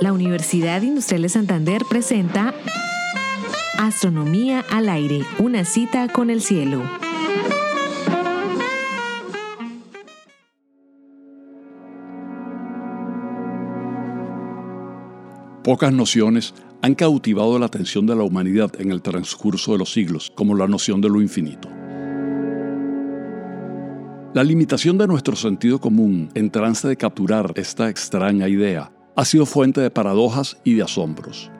La Universidad Industrial de Santander presenta Astronomía al aire, una cita con el cielo. Pocas nociones han cautivado la atención de la humanidad en el transcurso de los siglos, como la noción de lo infinito. La limitación de nuestro sentido común en trance de capturar esta extraña idea ha sido fuente de paradojas y de asombros.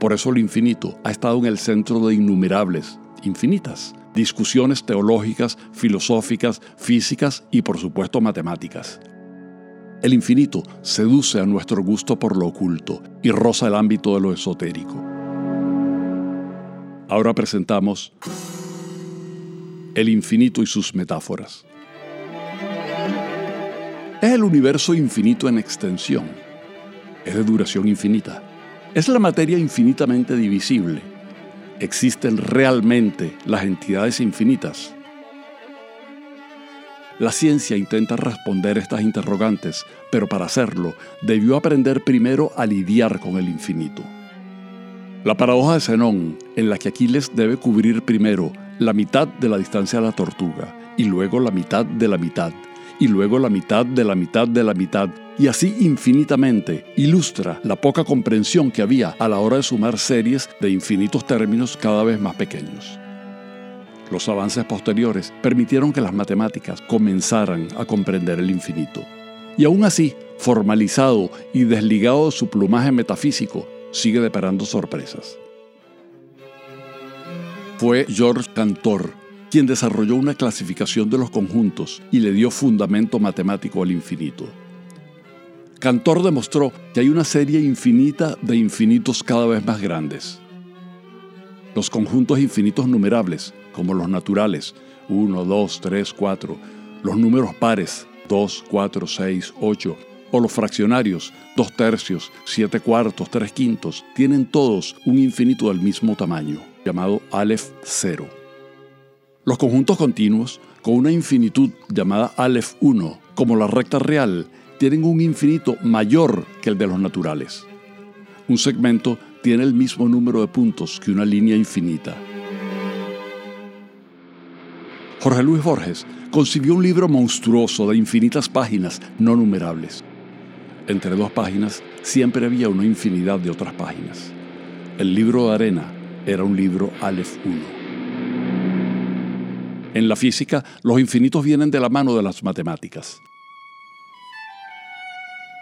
Por eso lo infinito ha estado en el centro de innumerables, infinitas, discusiones teológicas, filosóficas, físicas y por supuesto matemáticas. El infinito seduce a nuestro gusto por lo oculto y roza el ámbito de lo esotérico. Ahora presentamos El infinito y sus metáforas. Es el universo infinito en extensión. Es de duración infinita. Es la materia infinitamente divisible. Existen realmente las entidades infinitas la ciencia intenta responder estas interrogantes, pero para hacerlo debió aprender primero a lidiar con el infinito. La paradoja de Zenón, en la que Aquiles debe cubrir primero la mitad de la distancia de la tortuga, y luego la mitad de la mitad, y luego la mitad de la mitad de la mitad, y así infinitamente, ilustra la poca comprensión que había a la hora de sumar series de infinitos términos cada vez más pequeños. Los avances posteriores permitieron que las matemáticas comenzaran a comprender el infinito. Y aún así, formalizado y desligado de su plumaje metafísico, sigue deparando sorpresas. Fue Georges Cantor quien desarrolló una clasificación de los conjuntos y le dio fundamento matemático al infinito. Cantor demostró que hay una serie infinita de infinitos cada vez más grandes. Los conjuntos infinitos numerables como los naturales, 1, 2, 3, 4, los números pares, 2, 4, 6, 8, o los fraccionarios, 2 tercios, 7 cuartos, 3 quintos, tienen todos un infinito del mismo tamaño, llamado Aleph 0. Los conjuntos continuos, con una infinitud llamada Aleph 1, como la recta real, tienen un infinito mayor que el de los naturales. Un segmento tiene el mismo número de puntos que una línea infinita. Jorge Luis Borges concibió un libro monstruoso de infinitas páginas no numerables. Entre dos páginas siempre había una infinidad de otras páginas. El libro de arena era un libro Aleph 1. En la física, los infinitos vienen de la mano de las matemáticas.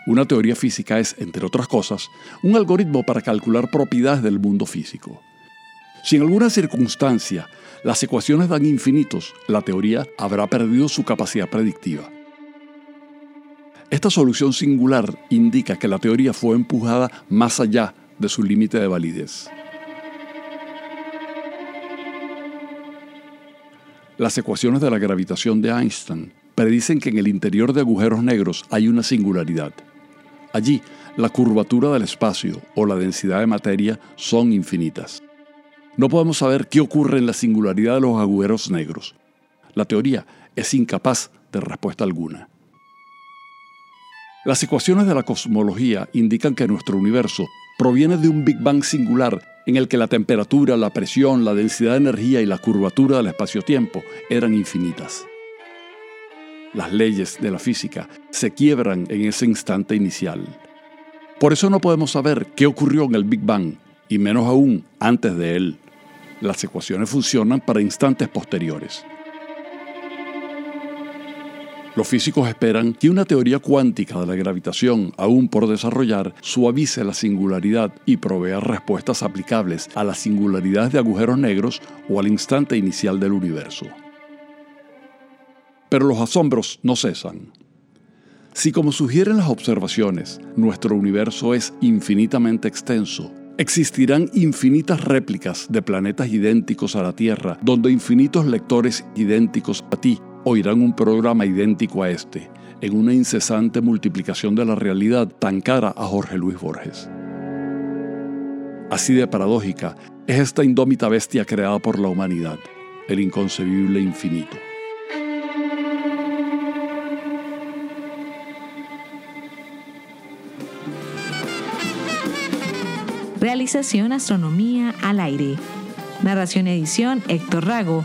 Una teoría física es, entre otras cosas, un algoritmo para calcular propiedades del mundo físico. Si en alguna circunstancia las ecuaciones dan infinitos, la teoría habrá perdido su capacidad predictiva. Esta solución singular indica que la teoría fue empujada más allá de su límite de validez. Las ecuaciones de la gravitación de Einstein predicen que en el interior de agujeros negros hay una singularidad. Allí, la curvatura del espacio o la densidad de materia son infinitas. No podemos saber qué ocurre en la singularidad de los agujeros negros. La teoría es incapaz de respuesta alguna. Las ecuaciones de la cosmología indican que nuestro universo proviene de un Big Bang singular en el que la temperatura, la presión, la densidad de energía y la curvatura del espacio-tiempo eran infinitas. Las leyes de la física se quiebran en ese instante inicial. Por eso no podemos saber qué ocurrió en el Big Bang, y menos aún antes de él. Las ecuaciones funcionan para instantes posteriores. Los físicos esperan que una teoría cuántica de la gravitación, aún por desarrollar, suavice la singularidad y provea respuestas aplicables a las singularidades de agujeros negros o al instante inicial del universo. Pero los asombros no cesan. Si como sugieren las observaciones, nuestro universo es infinitamente extenso, Existirán infinitas réplicas de planetas idénticos a la Tierra, donde infinitos lectores idénticos a ti oirán un programa idéntico a este, en una incesante multiplicación de la realidad tan cara a Jorge Luis Borges. Así de paradójica es esta indómita bestia creada por la humanidad, el inconcebible infinito. Realización Astronomía al Aire. Narración y edición Héctor Rago.